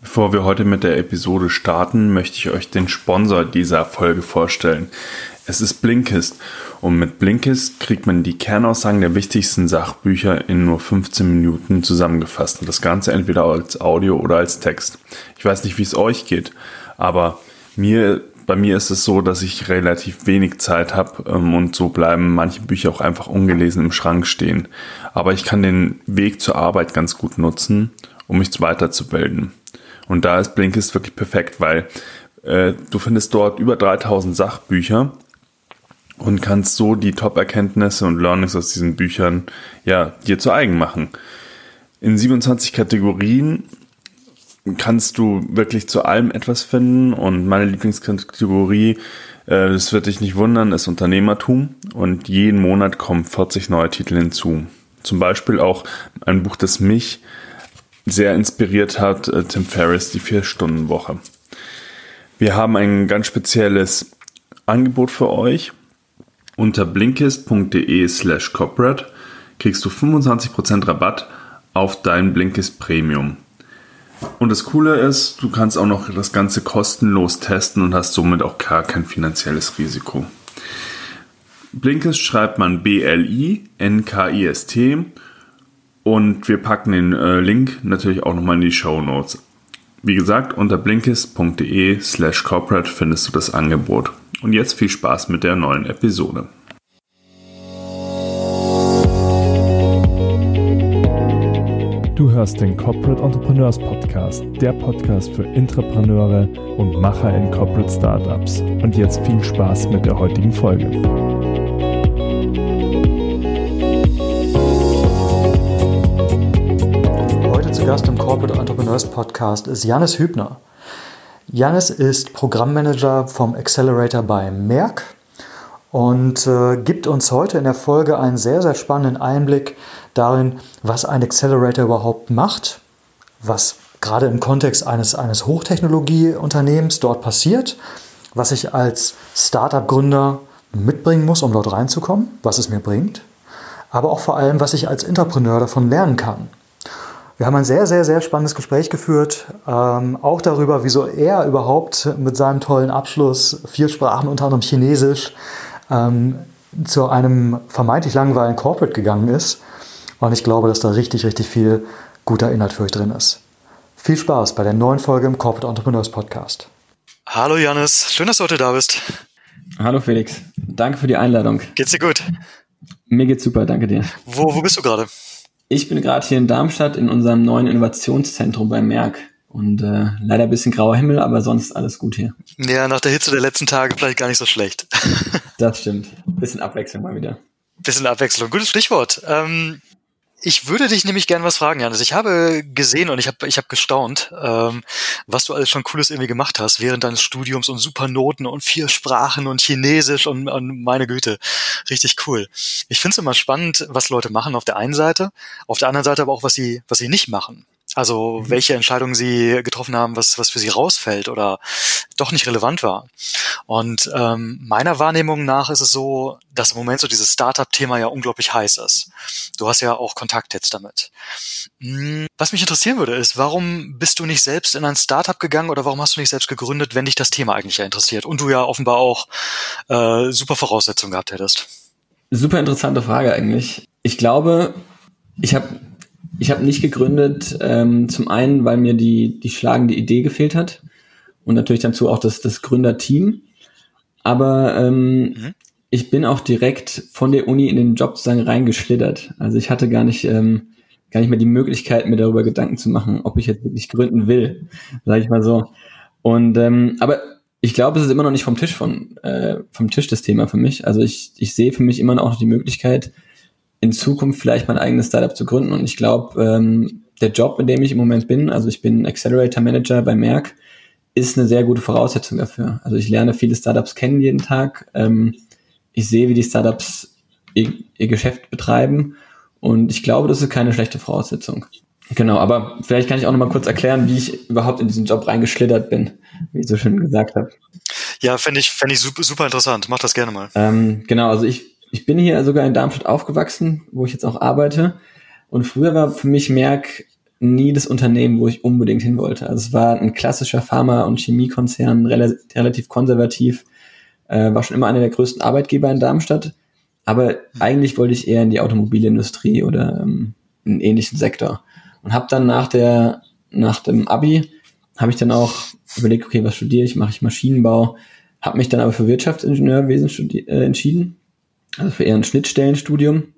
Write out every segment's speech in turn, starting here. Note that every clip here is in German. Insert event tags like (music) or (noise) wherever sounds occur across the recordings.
Bevor wir heute mit der Episode starten, möchte ich euch den Sponsor dieser Folge vorstellen. Es ist Blinkist und mit Blinkist kriegt man die Kernaussagen der wichtigsten Sachbücher in nur 15 Minuten zusammengefasst und das Ganze entweder als Audio oder als Text. Ich weiß nicht, wie es euch geht, aber mir bei mir ist es so, dass ich relativ wenig Zeit habe ähm, und so bleiben manche Bücher auch einfach ungelesen im Schrank stehen. Aber ich kann den Weg zur Arbeit ganz gut nutzen, um mich weiterzubilden. Und da ist Blinkist wirklich perfekt, weil äh, du findest dort über 3000 Sachbücher und kannst so die Top-Erkenntnisse und Learnings aus diesen Büchern ja dir zu eigen machen. In 27 Kategorien kannst du wirklich zu allem etwas finden und meine Lieblingskategorie, äh, das wird dich nicht wundern, ist Unternehmertum und jeden Monat kommen 40 neue Titel hinzu. Zum Beispiel auch ein Buch, das mich sehr inspiriert hat, äh, Tim Ferriss, die Vier-Stunden-Woche. Wir haben ein ganz spezielles Angebot für euch. Unter blinkist.de slash corporate kriegst du 25% Rabatt auf dein Blinkist Premium. Und das Coole ist, du kannst auch noch das Ganze kostenlos testen und hast somit auch gar kein finanzielles Risiko. Blinkist schreibt man B-L-I-N-K-I-S-T und wir packen den äh, Link natürlich auch nochmal in die Show Notes. Wie gesagt, unter blinkist.de slash corporate findest du das Angebot. Und jetzt viel Spaß mit der neuen Episode. Du hörst den Corporate Entrepreneurs Podcast, der Podcast für Intrapreneure und Macher in Corporate Startups. Und jetzt viel Spaß mit der heutigen Folge. Gast im Corporate Entrepreneurs Podcast ist Janis Hübner. Janis ist Programmmanager vom Accelerator bei Merck und äh, gibt uns heute in der Folge einen sehr, sehr spannenden Einblick darin, was ein Accelerator überhaupt macht, was gerade im Kontext eines, eines Hochtechnologieunternehmens dort passiert, was ich als Startup-Gründer mitbringen muss, um dort reinzukommen, was es mir bringt, aber auch vor allem, was ich als Entrepreneur davon lernen kann. Wir haben ein sehr, sehr, sehr spannendes Gespräch geführt, ähm, auch darüber, wieso er überhaupt mit seinem tollen Abschluss, vier Sprachen, unter anderem Chinesisch, ähm, zu einem vermeintlich langweiligen Corporate gegangen ist. Und ich glaube, dass da richtig, richtig viel guter Inhalt für euch drin ist. Viel Spaß bei der neuen Folge im Corporate Entrepreneurs Podcast. Hallo Janis, schön, dass du heute da bist. Hallo Felix, danke für die Einladung. Geht's dir gut? Mir geht's super, danke dir. Wo, wo bist du gerade? Ich bin gerade hier in Darmstadt in unserem neuen Innovationszentrum bei Merck. Und äh, leider ein bisschen grauer Himmel, aber sonst alles gut hier. Ja, nach der Hitze der letzten Tage vielleicht gar nicht so schlecht. das stimmt. Bisschen Abwechslung mal wieder. Bisschen Abwechslung. Gutes Stichwort. Ähm, ich würde dich nämlich gern was fragen, Janis. Ich habe gesehen und ich habe ich hab gestaunt, ähm, was du alles schon Cooles irgendwie gemacht hast während deines Studiums und super Noten und vier Sprachen und Chinesisch und, und meine Güte, richtig cool. Ich finde es immer spannend, was Leute machen auf der einen Seite, auf der anderen Seite aber auch, was sie, was sie nicht machen. Also mhm. welche Entscheidungen sie getroffen haben, was, was für sie rausfällt oder doch nicht relevant war. Und ähm, meiner Wahrnehmung nach ist es so, dass im Moment so dieses Startup-Thema ja unglaublich heiß ist. Du hast ja auch Kontakt jetzt damit. Hm, was mich interessieren würde, ist, warum bist du nicht selbst in ein Startup gegangen oder warum hast du nicht selbst gegründet, wenn dich das Thema eigentlich ja interessiert und du ja offenbar auch äh, super Voraussetzungen gehabt hättest? Super interessante Frage eigentlich. Ich glaube, ich habe ich habe nicht gegründet, ähm, zum einen, weil mir die, die schlagende Idee gefehlt hat und natürlich dazu auch das, das Gründerteam. Aber ähm, mhm. ich bin auch direkt von der Uni in den Job sozusagen reingeschlittert. Also ich hatte gar nicht, ähm, gar nicht mehr die Möglichkeit, mir darüber Gedanken zu machen, ob ich jetzt wirklich gründen will, sage ich mal so. Und ähm, aber ich glaube, es ist immer noch nicht vom Tisch von äh, vom Tisch das Thema für mich. Also ich, ich sehe für mich immer noch die Möglichkeit, in Zukunft vielleicht mein eigenes Startup zu gründen. Und ich glaube, ähm, der Job, in dem ich im Moment bin, also ich bin Accelerator Manager bei Merck, ist eine sehr gute Voraussetzung dafür. Also ich lerne viele Startups kennen jeden Tag. Ähm, ich sehe, wie die Startups ihr, ihr Geschäft betreiben. Und ich glaube, das ist keine schlechte Voraussetzung. Genau, aber vielleicht kann ich auch noch mal kurz erklären, wie ich überhaupt in diesen Job reingeschlittert bin, wie ich so schön gesagt habe. Ja, fände ich, fänd ich super, super interessant. Mach das gerne mal. Ähm, genau, also ich ich bin hier sogar in Darmstadt aufgewachsen, wo ich jetzt auch arbeite. Und früher war für mich Merck nie das Unternehmen, wo ich unbedingt hin wollte. Also es war ein klassischer Pharma- und Chemiekonzern, rel relativ konservativ, äh, war schon immer einer der größten Arbeitgeber in Darmstadt. Aber eigentlich wollte ich eher in die Automobilindustrie oder ähm, einen ähnlichen Sektor. Und habe dann nach der nach dem Abi habe ich dann auch überlegt, okay, was studiere ich? Mache ich Maschinenbau? Habe mich dann aber für Wirtschaftsingenieurwesen äh, entschieden, also für eher ein Schnittstellenstudium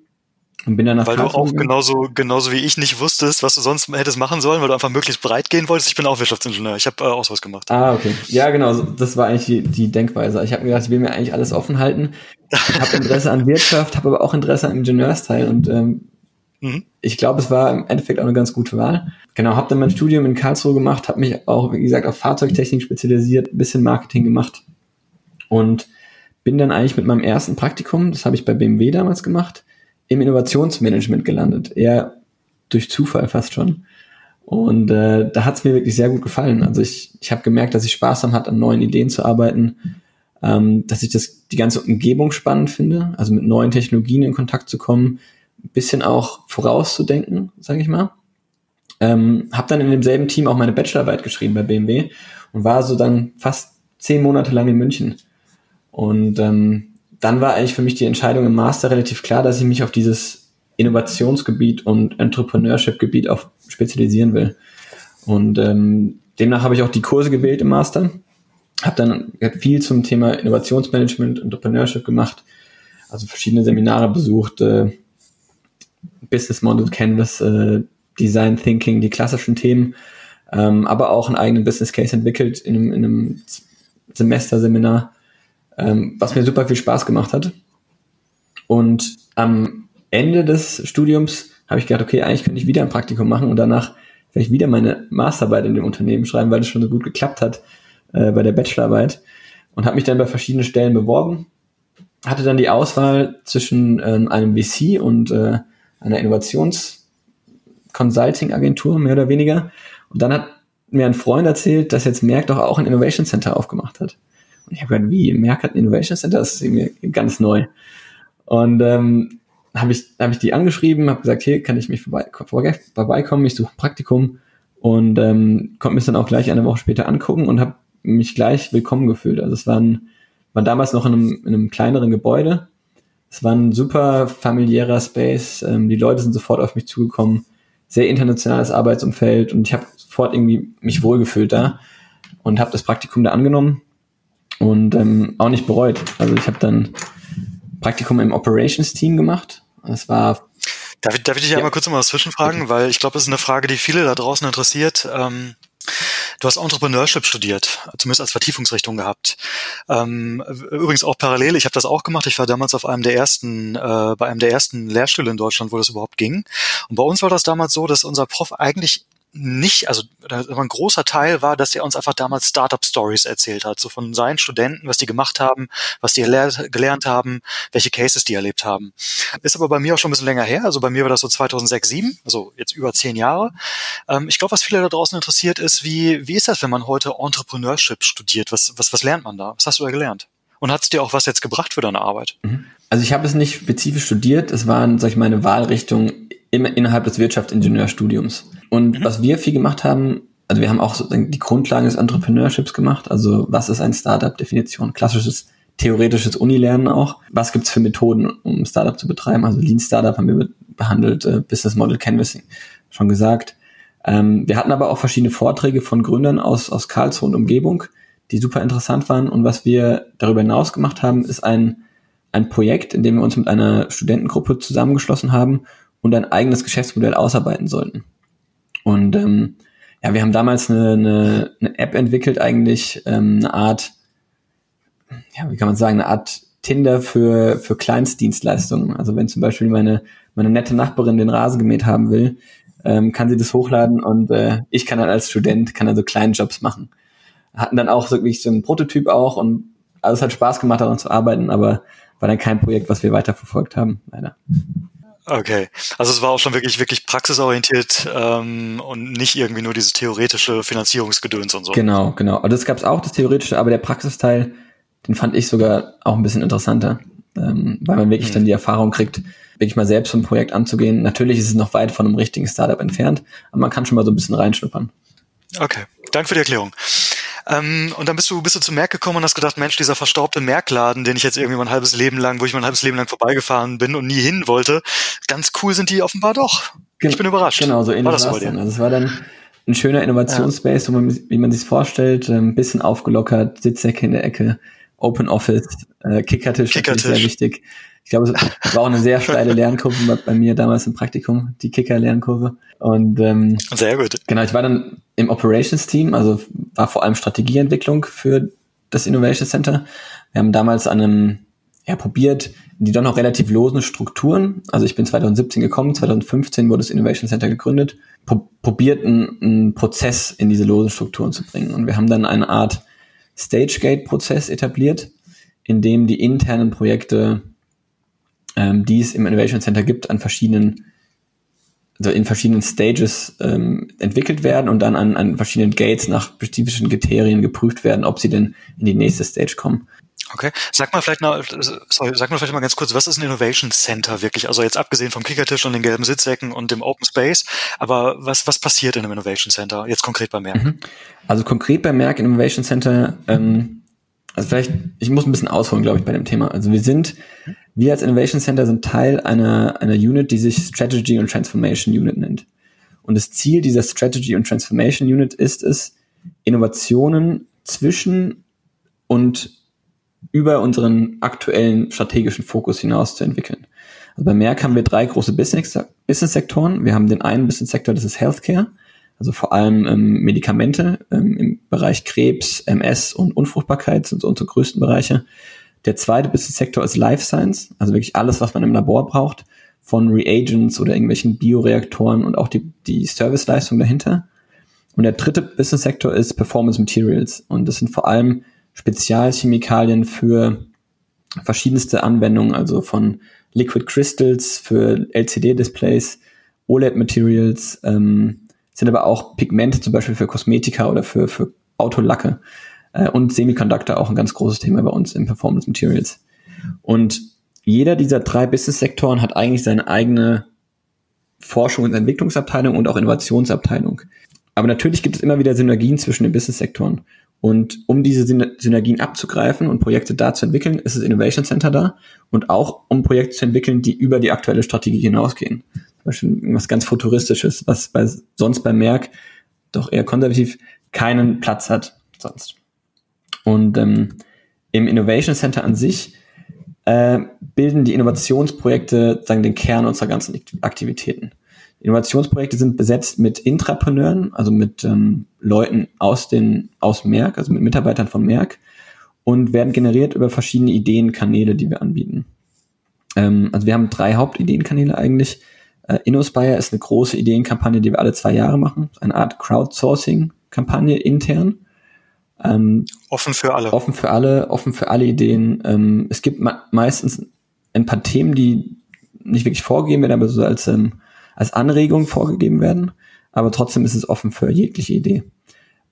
und bin dann nach Weil du auch genauso, genauso wie ich nicht wusstest, was du sonst hättest machen sollen, weil du einfach möglichst breit gehen wolltest. Ich bin auch Wirtschaftsingenieur. Ich habe äh, auch sowas gemacht. Ah, okay. Ja, genau. Das war eigentlich die, die Denkweise. Ich habe mir gedacht, ich will mir eigentlich alles offen halten. Ich habe Interesse an Wirtschaft, habe aber auch Interesse an Ingenieursteil. Und ähm, (laughs) mhm. ich glaube, es war im Endeffekt auch eine ganz gute Wahl. Genau, habe dann mein Studium in Karlsruhe gemacht, habe mich auch, wie gesagt, auf Fahrzeugtechnik spezialisiert, bisschen Marketing gemacht und bin dann eigentlich mit meinem ersten Praktikum, das habe ich bei BMW damals gemacht, im Innovationsmanagement gelandet. Eher durch Zufall fast schon. Und äh, da hat es mir wirklich sehr gut gefallen. Also ich, ich habe gemerkt, dass ich Spaß daran hat, an neuen Ideen zu arbeiten, ähm, dass ich das die ganze Umgebung spannend finde, also mit neuen Technologien in Kontakt zu kommen, ein bisschen auch vorauszudenken, sage ich mal. Ähm, habe dann in demselben Team auch meine Bachelorarbeit geschrieben bei BMW und war so dann fast zehn Monate lang in München. Und ähm, dann war eigentlich für mich die Entscheidung im Master relativ klar, dass ich mich auf dieses Innovationsgebiet und Entrepreneurship-Gebiet auch spezialisieren will. Und ähm, demnach habe ich auch die Kurse gewählt im Master, habe dann viel zum Thema Innovationsmanagement, Entrepreneurship gemacht, also verschiedene Seminare besucht, äh, Business Model Canvas, äh, Design Thinking, die klassischen Themen, ähm, aber auch einen eigenen Business Case entwickelt in einem, in einem Semesterseminar ähm, was mir super viel Spaß gemacht hat. Und am Ende des Studiums habe ich gedacht, okay, eigentlich könnte ich wieder ein Praktikum machen und danach vielleicht wieder meine Masterarbeit in dem Unternehmen schreiben, weil es schon so gut geklappt hat äh, bei der Bachelorarbeit. Und habe mich dann bei verschiedenen Stellen beworben, hatte dann die Auswahl zwischen äh, einem VC und äh, einer Innovations-Consulting-Agentur, mehr oder weniger. Und dann hat mir ein Freund erzählt, dass jetzt Merck doch auch ein Innovation Center aufgemacht hat. Ich habe gedacht, wie, ein Innovation Center? Das ist mir ganz neu. Und ähm, habe ich, hab ich die angeschrieben, habe gesagt, hier kann ich mich vorbei, vorbeikommen, ich suche ein Praktikum und ähm, konnte mich dann auch gleich eine Woche später angucken und habe mich gleich willkommen gefühlt. Also es war, ein, war damals noch in einem, in einem kleineren Gebäude. Es war ein super familiärer Space. Ähm, die Leute sind sofort auf mich zugekommen. Sehr internationales Arbeitsumfeld und ich habe sofort irgendwie mich wohlgefühlt da und habe das Praktikum da angenommen und ähm, auch nicht bereut. Also ich habe dann Praktikum im Operations-Team gemacht. Das war Darf ich, darf ich dich ja. einmal kurz mal zwischenfragen, weil ich glaube, das ist eine Frage, die viele da draußen interessiert. Ähm, du hast Entrepreneurship studiert, zumindest als Vertiefungsrichtung gehabt. Ähm, übrigens auch parallel, ich habe das auch gemacht. Ich war damals auf einem der ersten, äh, bei einem der ersten Lehrstühle in Deutschland, wo das überhaupt ging. Und bei uns war das damals so, dass unser Prof eigentlich nicht, also ein großer Teil war, dass er uns einfach damals Startup-Stories erzählt hat, so von seinen Studenten, was die gemacht haben, was die gelernt haben, welche Cases die erlebt haben. Ist aber bei mir auch schon ein bisschen länger her, also bei mir war das so 2006, 2007, also jetzt über zehn Jahre. Ähm, ich glaube, was viele da draußen interessiert ist, wie, wie ist das, wenn man heute Entrepreneurship studiert? Was, was, was lernt man da? Was hast du da gelernt? Und hat es dir auch was jetzt gebracht für deine Arbeit? Mhm. Also ich habe es nicht spezifisch studiert, es waren, sag ich mal, meine Wahlrichtung innerhalb des Wirtschaftsingenieurstudiums. Und mhm. was wir viel gemacht haben, also wir haben auch die Grundlagen des Entrepreneurships gemacht. Also was ist ein Startup-Definition? Klassisches theoretisches Unilernen auch. Was gibt's für Methoden, um Startup zu betreiben? Also Lean Startup haben wir behandelt, äh, Business Model Canvassing, schon gesagt. Ähm, wir hatten aber auch verschiedene Vorträge von Gründern aus, aus Karlsruhe und Umgebung, die super interessant waren. Und was wir darüber hinaus gemacht haben, ist ein, ein Projekt, in dem wir uns mit einer Studentengruppe zusammengeschlossen haben und ein eigenes Geschäftsmodell ausarbeiten sollten. Und ähm, ja, wir haben damals eine, eine, eine App entwickelt, eigentlich ähm, eine Art, ja, wie kann man sagen, eine Art Tinder für, für Kleinstdienstleistungen. Also wenn zum Beispiel meine, meine nette Nachbarin den Rasen gemäht haben will, ähm, kann sie das hochladen und äh, ich kann dann als Student, kann dann so kleinen Jobs machen. Hatten dann auch wirklich so einen Prototyp auch und also es hat Spaß gemacht, daran zu arbeiten, aber war dann kein Projekt, was wir weiterverfolgt haben, leider. Okay, also es war auch schon wirklich, wirklich praxisorientiert ähm, und nicht irgendwie nur dieses theoretische Finanzierungsgedöns und so. Genau, genau. Also das gab es auch, das theoretische, aber der Praxisteil, den fand ich sogar auch ein bisschen interessanter, ähm, weil man wirklich mhm. dann die Erfahrung kriegt, wirklich mal selbst so ein Projekt anzugehen. Natürlich ist es noch weit von einem richtigen Startup entfernt, aber man kann schon mal so ein bisschen reinschnuppern. Okay, danke für die Erklärung. Ähm, und dann bist du, bist du zu Merck gekommen und hast gedacht, Mensch, dieser verstaubte Merkladen, den ich jetzt irgendwie mein halbes Leben lang, wo ich mein halbes Leben lang vorbeigefahren bin und nie hin wollte, ganz cool sind die offenbar doch. Gen ich bin überrascht. Genau, so ähnlich war das bei dir? dann. Also es war dann ein schöner Innovationsspace, man, wie man sich vorstellt, ein bisschen aufgelockert, Sitzsäcke in der Ecke, Open Office, äh, Kickertisch, Kickertisch. sehr wichtig. Ich glaube, es war auch eine sehr steile Lernkurve bei, bei mir damals im Praktikum, die Kicker-Lernkurve. Und ähm, Sehr gut. Genau, ich war dann im Operations-Team, also war vor allem Strategieentwicklung für das Innovation Center. Wir haben damals an einem, ja, probiert, die doch noch relativ losen Strukturen, also ich bin 2017 gekommen, 2015 wurde das Innovation Center gegründet, pro probiert, einen, einen Prozess in diese losen Strukturen zu bringen. Und wir haben dann eine Art Stage-Gate-Prozess etabliert, in dem die internen Projekte, ähm, die es im Innovation Center gibt, an verschiedenen in verschiedenen Stages ähm, entwickelt werden und dann an, an verschiedenen Gates nach spezifischen Kriterien geprüft werden, ob sie denn in die nächste Stage kommen. Okay. Sag mal vielleicht mal, sorry, sag mal vielleicht mal ganz kurz, was ist ein Innovation Center wirklich? Also jetzt abgesehen vom Kickertisch und den gelben Sitzsäcken und dem Open Space, aber was, was passiert in einem Innovation Center? Jetzt konkret bei Merck. Mhm. Also konkret bei Merck Innovation Center, ähm, also vielleicht, ich muss ein bisschen ausholen, glaube ich, bei dem Thema. Also wir sind, wir als Innovation Center sind Teil einer, einer Unit, die sich Strategy und Transformation Unit nennt. Und das Ziel dieser Strategy und Transformation Unit ist es, Innovationen zwischen und über unseren aktuellen strategischen Fokus hinaus zu entwickeln. Also bei Merck haben wir drei große Business- Business-Sektoren. Wir haben den einen Business-Sektor, das ist Healthcare, also vor allem ähm, Medikamente ähm, im Bereich Krebs, MS und Unfruchtbarkeit sind so unsere größten Bereiche. Der zweite Business-Sektor ist Life Science, also wirklich alles, was man im Labor braucht, von Reagents oder irgendwelchen Bioreaktoren und auch die, die Serviceleistung dahinter. Und der dritte Business-Sektor ist Performance Materials und das sind vor allem Spezialchemikalien für verschiedenste Anwendungen, also von Liquid Crystals für LCD-Displays, OLED-Materials, ähm, sind aber auch Pigmente zum Beispiel für Kosmetika oder für, für Autolacke äh, und Semiconductor auch ein ganz großes Thema bei uns im Performance Materials. Und jeder dieser drei Business-Sektoren hat eigentlich seine eigene Forschung und Entwicklungsabteilung und auch Innovationsabteilung. Aber natürlich gibt es immer wieder Synergien zwischen den Business-Sektoren. Und um diese Syn- Synergien abzugreifen und Projekte da zu entwickeln, ist das Innovation Center da. Und auch um Projekte zu entwickeln, die über die aktuelle Strategie hinausgehen. Zum Beispiel irgendwas ganz Futuristisches, was bei, sonst bei Merck doch eher konservativ keinen Platz hat sonst. Und ähm, im Innovation Center an sich äh, bilden die Innovationsprojekte sagen den Kern unserer ganzen Aktivitäten. Innovationsprojekte sind besetzt mit Intrapreneuren, also mit ähm, Leuten aus den aus Merck, also mit Mitarbeitern von Merck und werden generiert über verschiedene Ideenkanäle, die wir anbieten. Ähm, also wir haben drei Hauptideenkanäle eigentlich. Äh, InnoSpire ist eine große Ideenkampagne, die wir alle zwei Jahre machen, eine Art Crowdsourcing-Kampagne intern. Ähm, Offen für alle. offen für alle, offen für alle Ideen. Ähm, es gibt me meistens ein paar Themen, die nicht wirklich vorgegeben werden, aber so als, ähm, als Anregung vorgegeben werden. Aber trotzdem ist es offen für jegliche Idee.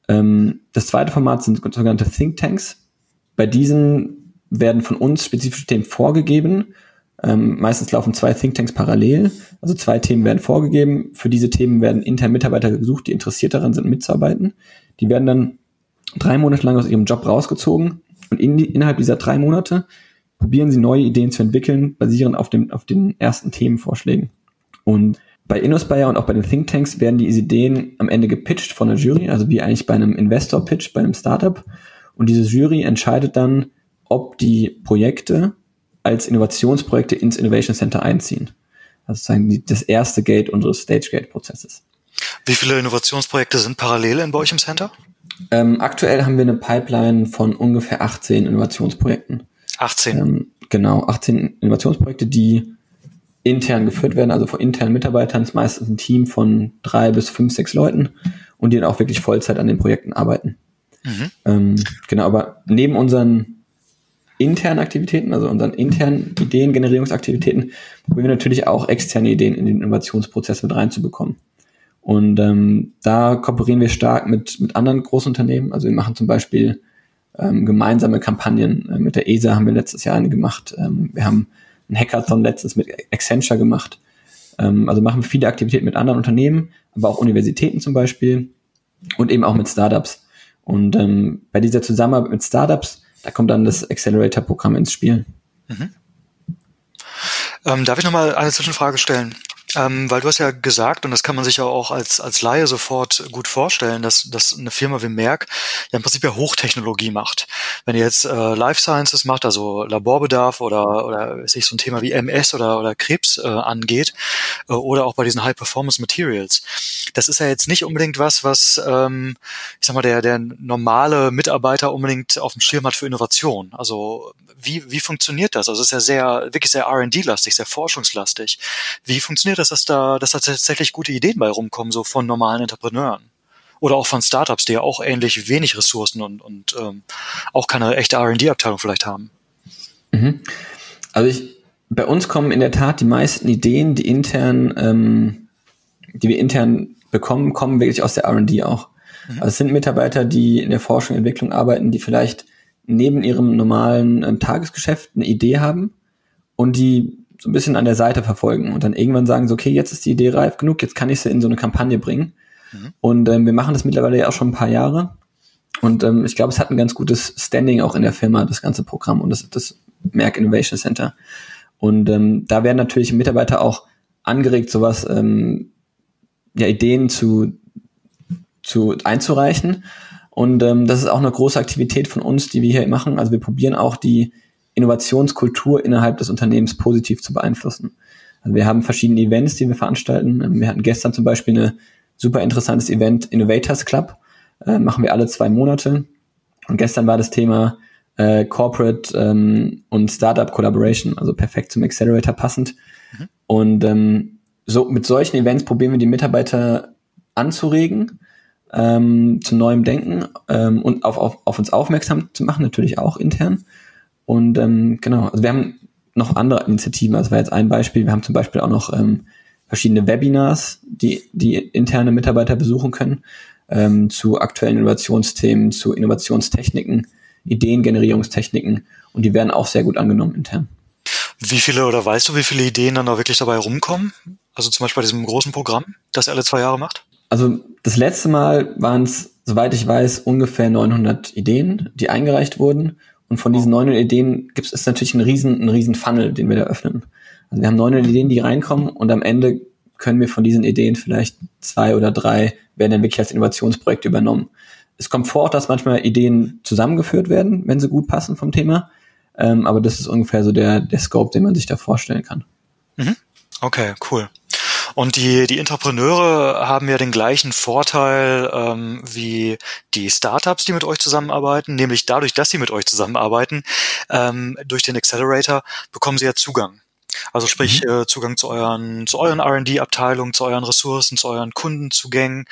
Ähm, das zweite Format sind sogenannte Think Tanks. Bei diesen werden von uns spezifische Themen vorgegeben. Ähm, meistens laufen zwei Thinktanks parallel. Also zwei Themen werden vorgegeben. Für diese Themen werden intern Mitarbeiter gesucht, die interessiert daran sind, mitzuarbeiten. Die werden dann drei Monate lang aus ihrem Job rausgezogen und in innerhalb dieser drei Monate probieren sie neue Ideen zu entwickeln, basierend auf, dem, auf den ersten Themenvorschlägen. Und bei InnoSpire und auch bei den Thinktanks werden diese Ideen am Ende gepitcht von der Jury, also wie eigentlich bei einem Investor-Pitch, bei einem Startup. Und diese Jury entscheidet dann, ob die Projekte als Innovationsprojekte ins Innovation Center einziehen. Also sozusagen die, das erste Gate unseres Stage-Gate-Prozesses. Wie viele Innovationsprojekte sind parallel in bei euch im Center? Ähm, aktuell haben wir eine Pipeline von ungefähr 18 Innovationsprojekten. 18. Ähm, genau, 18 Innovationsprojekte, die intern geführt werden, also von internen Mitarbeitern, ist meistens ein Team von drei bis fünf, sechs Leuten und die dann auch wirklich Vollzeit an den Projekten arbeiten. Mhm. Ähm, genau, aber neben unseren internen Aktivitäten, also unseren internen Ideengenerierungsaktivitäten, probieren wir natürlich auch externe Ideen in den Innovationsprozess mit reinzubekommen. Und ähm, da kooperieren wir stark mit, mit anderen Großunternehmen. Also wir machen zum Beispiel ähm, gemeinsame Kampagnen. Äh, mit der ESA haben wir letztes Jahr eine gemacht. Ähm, wir haben ein Hackathon letztens mit Accenture gemacht. Ähm, also machen wir viele Aktivitäten mit anderen Unternehmen, aber auch Universitäten zum Beispiel und eben auch mit Startups. Und ähm, bei dieser Zusammenarbeit mit Startups, da kommt dann das Accelerator-Programm ins Spiel. Mhm. Ähm, darf ich nochmal eine Zwischenfrage stellen? Ähm, weil du hast ja gesagt, und das kann man sich ja auch als, als Laie sofort gut vorstellen, dass, dass eine Firma wie Merck ja im Prinzip ja Hochtechnologie macht. Wenn ihr jetzt äh, Life Sciences macht, also Laborbedarf oder, oder sich so ein Thema wie MS oder, oder Krebs äh, angeht, äh, oder auch bei diesen High Performance Materials, das ist ja jetzt nicht unbedingt was, was, ähm, ich sag mal, der, der normale Mitarbeiter unbedingt auf dem Schirm hat für Innovation. Also wie, wie funktioniert das? Also es ist ja sehr, wirklich sehr R&D-lastig, sehr forschungslastig. Wie funktioniert das, dass da, dass da tatsächlich gute Ideen bei rumkommen, so von normalen Entrepreneuren? Oder auch von Startups, die ja auch ähnlich wenig Ressourcen und, und ähm, auch keine echte R&D-Abteilung vielleicht haben. Mhm. Also ich, bei uns kommen in der Tat die meisten Ideen, die intern, ähm, die wir intern bekommen, kommen wirklich aus der R&D auch. Mhm. Also es sind Mitarbeiter, die in der Forschung und Entwicklung arbeiten, die vielleicht neben ihrem normalen ähm, Tagesgeschäft eine Idee haben und die so ein bisschen an der Seite verfolgen und dann irgendwann sagen so, okay, jetzt ist die Idee reif genug, jetzt kann ich sie in so eine Kampagne bringen. Mhm. Und ähm, wir machen das mittlerweile ja auch schon ein paar Jahre. Und ähm, ich glaube, es hat ein ganz gutes Standing auch in der Firma, das ganze Programm und das, das Merck Innovation Center. Und ähm, da werden natürlich Mitarbeiter auch angeregt, sowas, ähm, ja, Ideen zu, zu einzureichen. Und ähm, das ist auch eine große Aktivität von uns, die wir hier machen. Also wir probieren auch die Innovationskultur innerhalb des Unternehmens positiv zu beeinflussen. Also wir haben verschiedene Events, die wir veranstalten. Ähm, wir hatten gestern zum Beispiel ein super interessantes Event, Innovators Club. Äh, machen wir alle zwei Monate. Und gestern war das Thema äh, Corporate ähm, und Startup Collaboration, also perfekt zum Accelerator passend. Mhm. Und ähm, so mit solchen Events probieren wir die Mitarbeiter anzuregen ähm, zu neuem Denken ähm, und auf, auf, auf uns aufmerksam zu machen, natürlich auch intern. Und ähm, genau, also wir haben noch andere Initiativen, also war jetzt ein Beispiel, wir haben zum Beispiel auch noch ähm, verschiedene Webinars, die, die interne Mitarbeiter besuchen können, ähm, zu aktuellen Innovationsthemen, zu Innovationstechniken, Ideengenerierungstechniken und die werden auch sehr gut angenommen intern. Wie viele oder weißt du, wie viele Ideen dann da wirklich dabei rumkommen? Also zum Beispiel bei diesem großen Programm, das ihr alle zwei Jahre macht? Also das letzte Mal waren es, soweit ich weiß, ungefähr 900 Ideen, die eingereicht wurden. Und von diesen 900 Ideen gibt es natürlich einen riesen, einen riesen Funnel, den wir da öffnen. Also wir haben 900 Ideen, die reinkommen und am Ende können wir von diesen Ideen vielleicht zwei oder drei werden dann wirklich als Innovationsprojekte übernommen. Es kommt vor, dass manchmal Ideen zusammengeführt werden, wenn sie gut passen vom Thema. Ähm, aber das ist ungefähr so der, der Scope, den man sich da vorstellen kann. Mhm. Okay, cool. Und die, die Entrepreneure haben ja den gleichen Vorteil ähm, wie die Startups, die mit euch zusammenarbeiten, nämlich dadurch, dass sie mit euch zusammenarbeiten, ähm, durch den Accelerator bekommen sie ja Zugang. Also sprich mhm. äh, Zugang zu euren zu euren R&D-Abteilungen, zu euren Ressourcen, zu euren Kundenzugängen.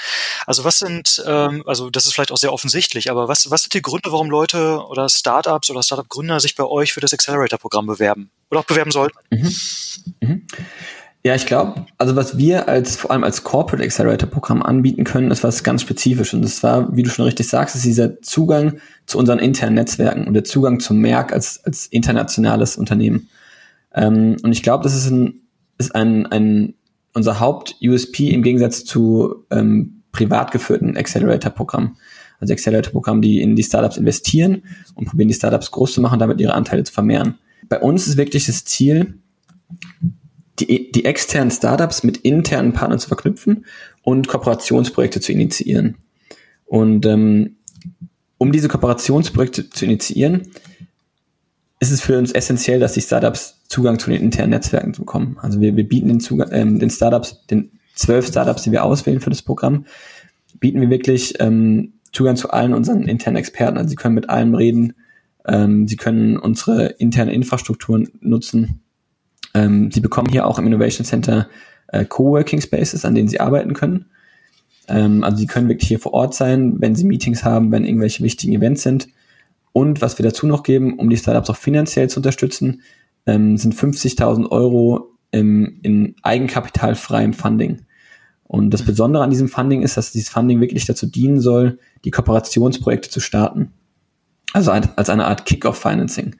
Also was sind, ähm, also das ist vielleicht auch sehr offensichtlich, aber was was sind die Gründe, warum Leute oder Startups oder Startup-Gründer sich bei euch für das Accelerator-Programm bewerben oder auch bewerben sollten? Mhm. Mhm. Ja, ich glaube, also was wir als vor allem als Corporate Accelerator Programm anbieten können, ist was ganz spezifisch. Und das war, wie du schon richtig sagst, ist dieser Zugang zu unseren internen Netzwerken und der Zugang zum Merck als, als internationales Unternehmen. Ähm, und ich glaube, das ist ein, ist ein, ein unser Haupt-USP im Gegensatz zu ähm, privat geführten Accelerator-Programmen. Also Accelerator-Programme, die in die Startups investieren und probieren, die Startups groß zu machen, damit ihre Anteile zu vermehren. Bei uns ist wirklich das Ziel, die, die externen Startups mit internen Partnern zu verknüpfen und Kooperationsprojekte zu initiieren. Und ähm, um diese Kooperationsprojekte zu initiieren, ist es für uns essentiell, dass die Startups Zugang zu den internen Netzwerken bekommen. Also wir, wir bieten den, Zugang, ähm, den Startups, den zwölf Startups, die wir auswählen für das Programm, bieten wir wirklich ähm, Zugang zu allen unseren internen Experten. Also sie können mit allem reden, ähm, sie können unsere interne Infrastrukturen nutzen ähm, sie bekommen hier auch im Innovation Center äh, Coworking Spaces, an denen sie arbeiten können. Ähm, also sie können wirklich hier vor Ort sein, wenn sie Meetings haben, wenn irgendwelche wichtigen Events sind. Und was wir dazu noch geben, um die Startups auch finanziell zu unterstützen, ähm, sind 50.000 Euro im, in eigenkapitalfreiem Funding. Und das Besondere an diesem Funding ist, dass dieses Funding wirklich dazu dienen soll, die Kooperationsprojekte zu starten. Also als eine Art Kick-off-Financing.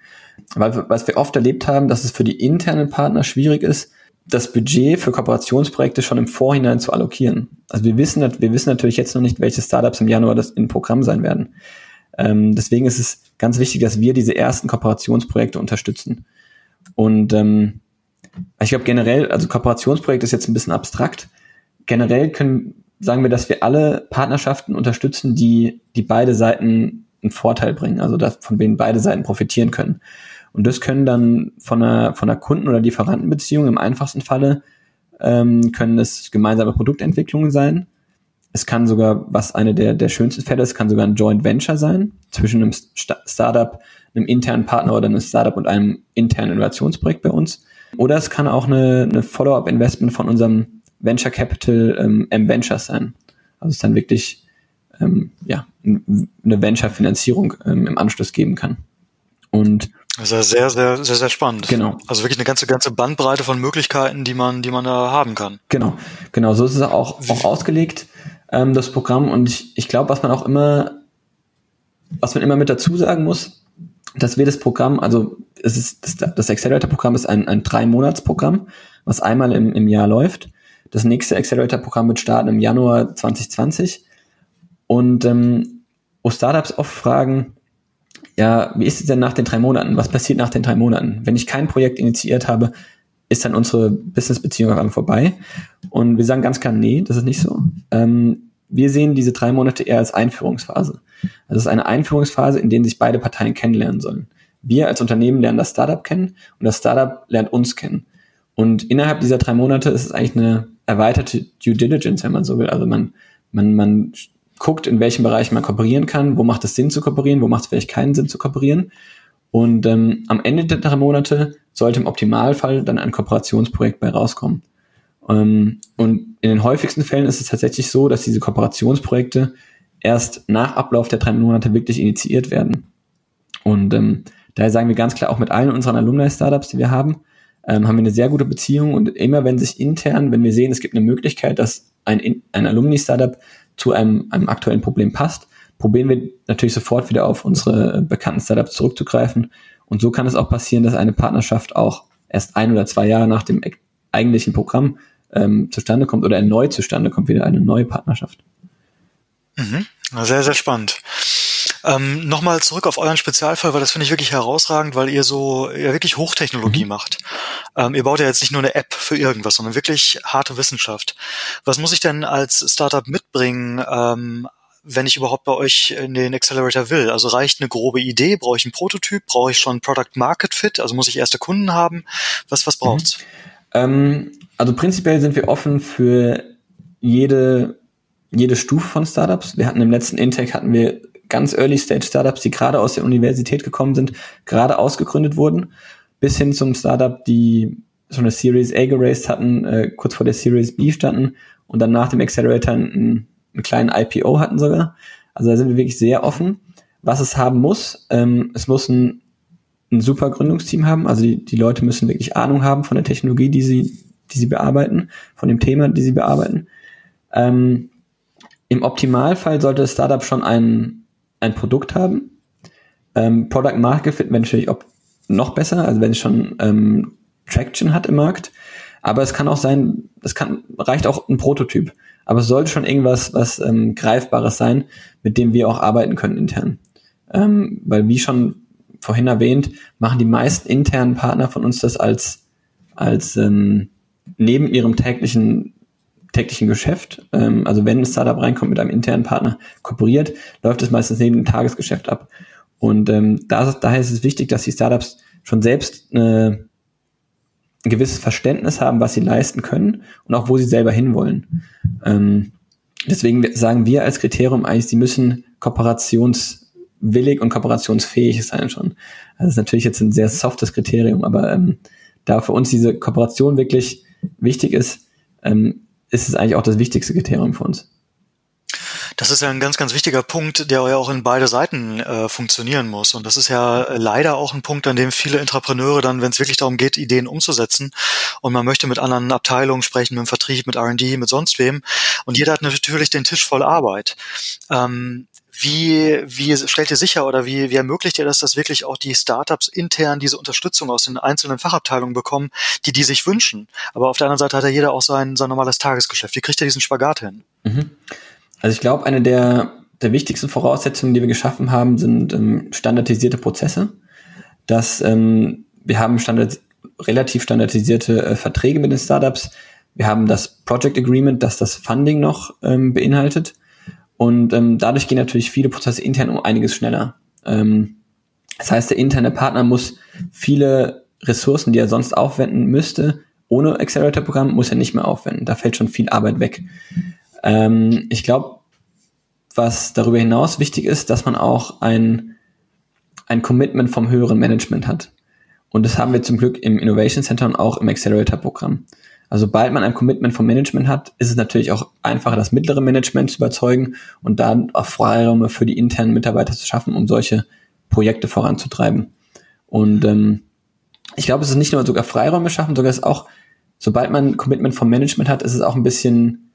Weil was wir oft erlebt haben, dass es für die internen Partner schwierig ist, das Budget für Kooperationsprojekte schon im Vorhinein zu allokieren. Also wir wissen, wir wissen natürlich jetzt noch nicht, welche Startups im Januar das im Programm sein werden. Ähm, deswegen ist es ganz wichtig, dass wir diese ersten Kooperationsprojekte unterstützen. Und ähm, ich glaube generell, also Kooperationsprojekt ist jetzt ein bisschen abstrakt. Generell können, sagen wir, dass wir alle Partnerschaften unterstützen, die, die beide Seiten einen Vorteil bringen, also dass, von denen beide Seiten profitieren können. Und das können dann von einer, von einer Kunden- oder Lieferantenbeziehung im einfachsten Falle ähm, können es gemeinsame Produktentwicklungen sein. Es kann sogar, was eine der, der schönsten Fälle ist, kann sogar ein Joint Venture sein zwischen einem Startup, einem internen Partner oder einem Startup und einem internen Innovationsprojekt bei uns. Oder es kann auch eine, eine Follow-up-Investment von unserem Venture Capital ähm, M-Ventures sein. Also es dann wirklich ähm, ja, eine Venture-Finanzierung ähm, im Anschluss geben kann. Und das ist sehr, sehr, sehr, sehr spannend. Genau. Also wirklich eine ganze, ganze Bandbreite von Möglichkeiten, die man, die man da haben kann. Genau, genau. So ist es auch, auch ausgelegt, ähm, das Programm. Und ich, ich glaube, was man auch immer, was man immer mit dazu sagen muss, dass wir das Programm, also es ist das, das Accelerator-Programm ist ein, ein Drei-Monats-Programm, was einmal im, im Jahr läuft. Das nächste Accelerator-Programm wird starten im Januar 2020. Und ähm, wo Startups oft fragen, ja, wie ist es denn nach den drei Monaten? Was passiert nach den drei Monaten? Wenn ich kein Projekt initiiert habe, ist dann unsere Business-Beziehung auf einmal vorbei? Und wir sagen ganz klar, nee, das ist nicht so. Ähm, wir sehen diese drei Monate eher als Einführungsphase. Also es ist eine Einführungsphase, in der sich beide Parteien kennenlernen sollen. Wir als Unternehmen lernen das Startup kennen und das Startup lernt uns kennen. Und innerhalb dieser drei Monate ist es eigentlich eine erweiterte Due Diligence, wenn man so will. Also man, man, man guckt, in welchem Bereich man kooperieren kann, wo macht es Sinn zu kooperieren, wo macht es vielleicht keinen Sinn zu kooperieren. Und ähm, am Ende der drei Monate sollte im Optimalfall dann ein Kooperationsprojekt bei rauskommen. Ähm, und in den häufigsten Fällen ist es tatsächlich so, dass diese Kooperationsprojekte erst nach Ablauf der drei Monate wirklich initiiert werden. Und ähm, daher sagen wir ganz klar, auch mit allen unseren Alumni-Startups, die wir haben, ähm, haben wir eine sehr gute Beziehung und immer wenn sich intern, wenn wir sehen, es gibt eine Möglichkeit, dass ein, ein Alumni-Startup zu einem, einem aktuellen Problem passt, probieren wir natürlich sofort wieder auf unsere bekannten Startups zurückzugreifen. Und so kann es auch passieren, dass eine Partnerschaft auch erst ein oder zwei Jahre nach dem eigentlichen Programm ähm, zustande kommt oder erneut zustande kommt, wieder eine neue Partnerschaft. Mhm. Sehr, sehr spannend. Ähm, Nochmal zurück auf euren Spezialfall, weil das finde ich wirklich herausragend, weil ihr so ja wirklich Hochtechnologie mhm. macht. Ähm, ihr baut ja jetzt nicht nur eine App für irgendwas, sondern wirklich harte Wissenschaft. Was muss ich denn als Startup mitbringen, ähm, wenn ich überhaupt bei euch in den Accelerator will? Also reicht eine grobe Idee? Brauche ich einen Prototyp? Brauche ich schon Product Market Fit? Also muss ich erste Kunden haben? Was, was braucht's? Mhm. Ähm, also prinzipiell sind wir offen für jede, jede Stufe von Startups. Wir hatten im letzten Intake hatten wir ganz Early Stage Startups, die gerade aus der Universität gekommen sind, gerade ausgegründet wurden, bis hin zum Startup, die so eine Series A geraced hatten, äh, kurz vor der Series B standen und dann nach dem Accelerator einen, einen kleinen IPO hatten sogar. Also da sind wir wirklich sehr offen. Was es haben muss, ähm, es muss ein, ein super Gründungsteam haben. Also die, die Leute müssen wirklich Ahnung haben von der Technologie, die sie, die sie bearbeiten, von dem Thema, die sie bearbeiten. Ähm, Im Optimalfall sollte das Startup schon ein, ein Produkt haben. Ähm, Product Market Fit wäre natürlich auch noch besser, also wenn es schon ähm, Traction hat im Markt. Aber es kann auch sein, es kann, reicht auch ein Prototyp. Aber es sollte schon irgendwas, was ähm, Greifbares sein, mit dem wir auch arbeiten können intern. Ähm, weil wie schon vorhin erwähnt, machen die meisten internen Partner von uns das als, als ähm, neben ihrem täglichen täglichen Geschäft. Ähm, also wenn ein Startup reinkommt mit einem internen Partner kooperiert, läuft es meistens neben dem Tagesgeschäft ab. Und ähm, da, daher ist es wichtig, dass die Startups schon selbst äh, ein gewisses Verständnis haben, was sie leisten können und auch wo sie selber hinwollen. Ähm, deswegen sagen wir als Kriterium eigentlich, sie müssen kooperationswillig und kooperationsfähig sein schon. Also das ist natürlich jetzt ein sehr softes Kriterium, aber ähm, da für uns diese Kooperation wirklich wichtig ist, ähm, ist es eigentlich auch das wichtigste Kriterium für uns. Das ist ja ein ganz, ganz wichtiger Punkt, der ja auch in beide Seiten äh, funktionieren muss. Und das ist ja leider auch ein Punkt, an dem viele Entrepreneure dann, wenn es wirklich darum geht, Ideen umzusetzen und man möchte mit anderen Abteilungen sprechen, mit dem Vertrieb, mit R&D, mit sonst wem und jeder hat natürlich den Tisch voll Arbeit. Ähm, wie, wie stellt ihr sicher oder wie, wie ermöglicht ihr das, dass wirklich auch die Startups intern diese Unterstützung aus den einzelnen Fachabteilungen bekommen, die die sich wünschen? Aber auf der anderen Seite hat ja jeder auch sein, sein normales Tagesgeschäft. Wie kriegt ihr diesen Spagat hin? Mhm. Also ich glaube, eine der, der wichtigsten Voraussetzungen, die wir geschaffen haben, sind ähm, standardisierte Prozesse. Dass ähm, wir haben standard, relativ standardisierte äh, Verträge mit den Startups. Wir haben das Project Agreement, das das Funding noch ähm, beinhaltet. Und ähm, dadurch gehen natürlich viele Prozesse intern um einiges schneller. Ähm, das heißt, der interne Partner muss viele Ressourcen, die er sonst aufwenden müsste, ohne Accelerator-Programm, muss er nicht mehr aufwenden. Da fällt schon viel Arbeit weg. Ähm, ich glaube, was darüber hinaus wichtig ist, dass man auch ein, ein Commitment vom höheren Management hat. Und das haben wir zum Glück im Innovation Center und auch im Accelerator-Programm. Also sobald man ein Commitment vom Management hat, ist es natürlich auch einfacher, das mittlere Management zu überzeugen und dann auch Freiräume für die internen Mitarbeiter zu schaffen, um solche Projekte voranzutreiben. Und ähm, ich glaube, es ist nicht nur sogar Freiräume schaffen, sogar ist auch, sobald man ein Commitment vom Management hat, ist es auch ein bisschen,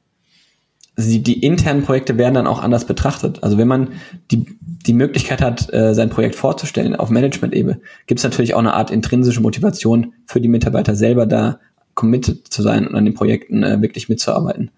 die, die internen Projekte werden dann auch anders betrachtet. Also wenn man die, die Möglichkeit hat, äh, sein Projekt vorzustellen auf Management-Ebene, gibt es natürlich auch eine Art intrinsische Motivation für die Mitarbeiter selber da committed zu sein und an den Projekten äh, wirklich mitzuarbeiten.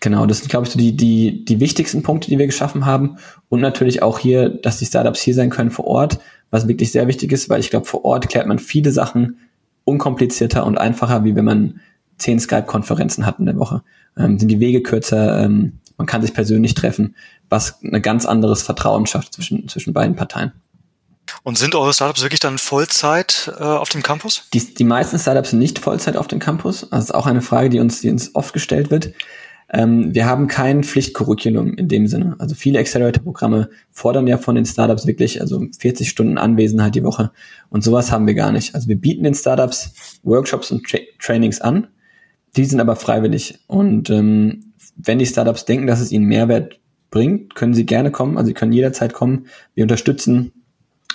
Genau, das sind, glaube ich, so die, die, die wichtigsten Punkte, die wir geschaffen haben. Und natürlich auch hier, dass die Startups hier sein können vor Ort, was wirklich sehr wichtig ist, weil ich glaube, vor Ort klärt man viele Sachen unkomplizierter und einfacher, wie wenn man zehn Skype-Konferenzen hat in der Woche. Ähm, sind die Wege kürzer, ähm, man kann sich persönlich treffen, was ein ganz anderes Vertrauen schafft zwischen, zwischen beiden Parteien. Und sind eure Startups wirklich dann Vollzeit äh, auf dem Campus? Die, die meisten Startups sind nicht Vollzeit auf dem Campus. Das ist auch eine Frage, die uns, die uns oft gestellt wird. Ähm, wir haben kein Pflichtcurriculum in dem Sinne. Also viele Accelerator-Programme fordern ja von den Startups wirklich also 40 Stunden Anwesenheit die Woche. Und sowas haben wir gar nicht. Also wir bieten den Startups Workshops und Tra Trainings an. Die sind aber freiwillig. Und ähm, wenn die Startups denken, dass es ihnen Mehrwert bringt, können sie gerne kommen. Also sie können jederzeit kommen. Wir unterstützen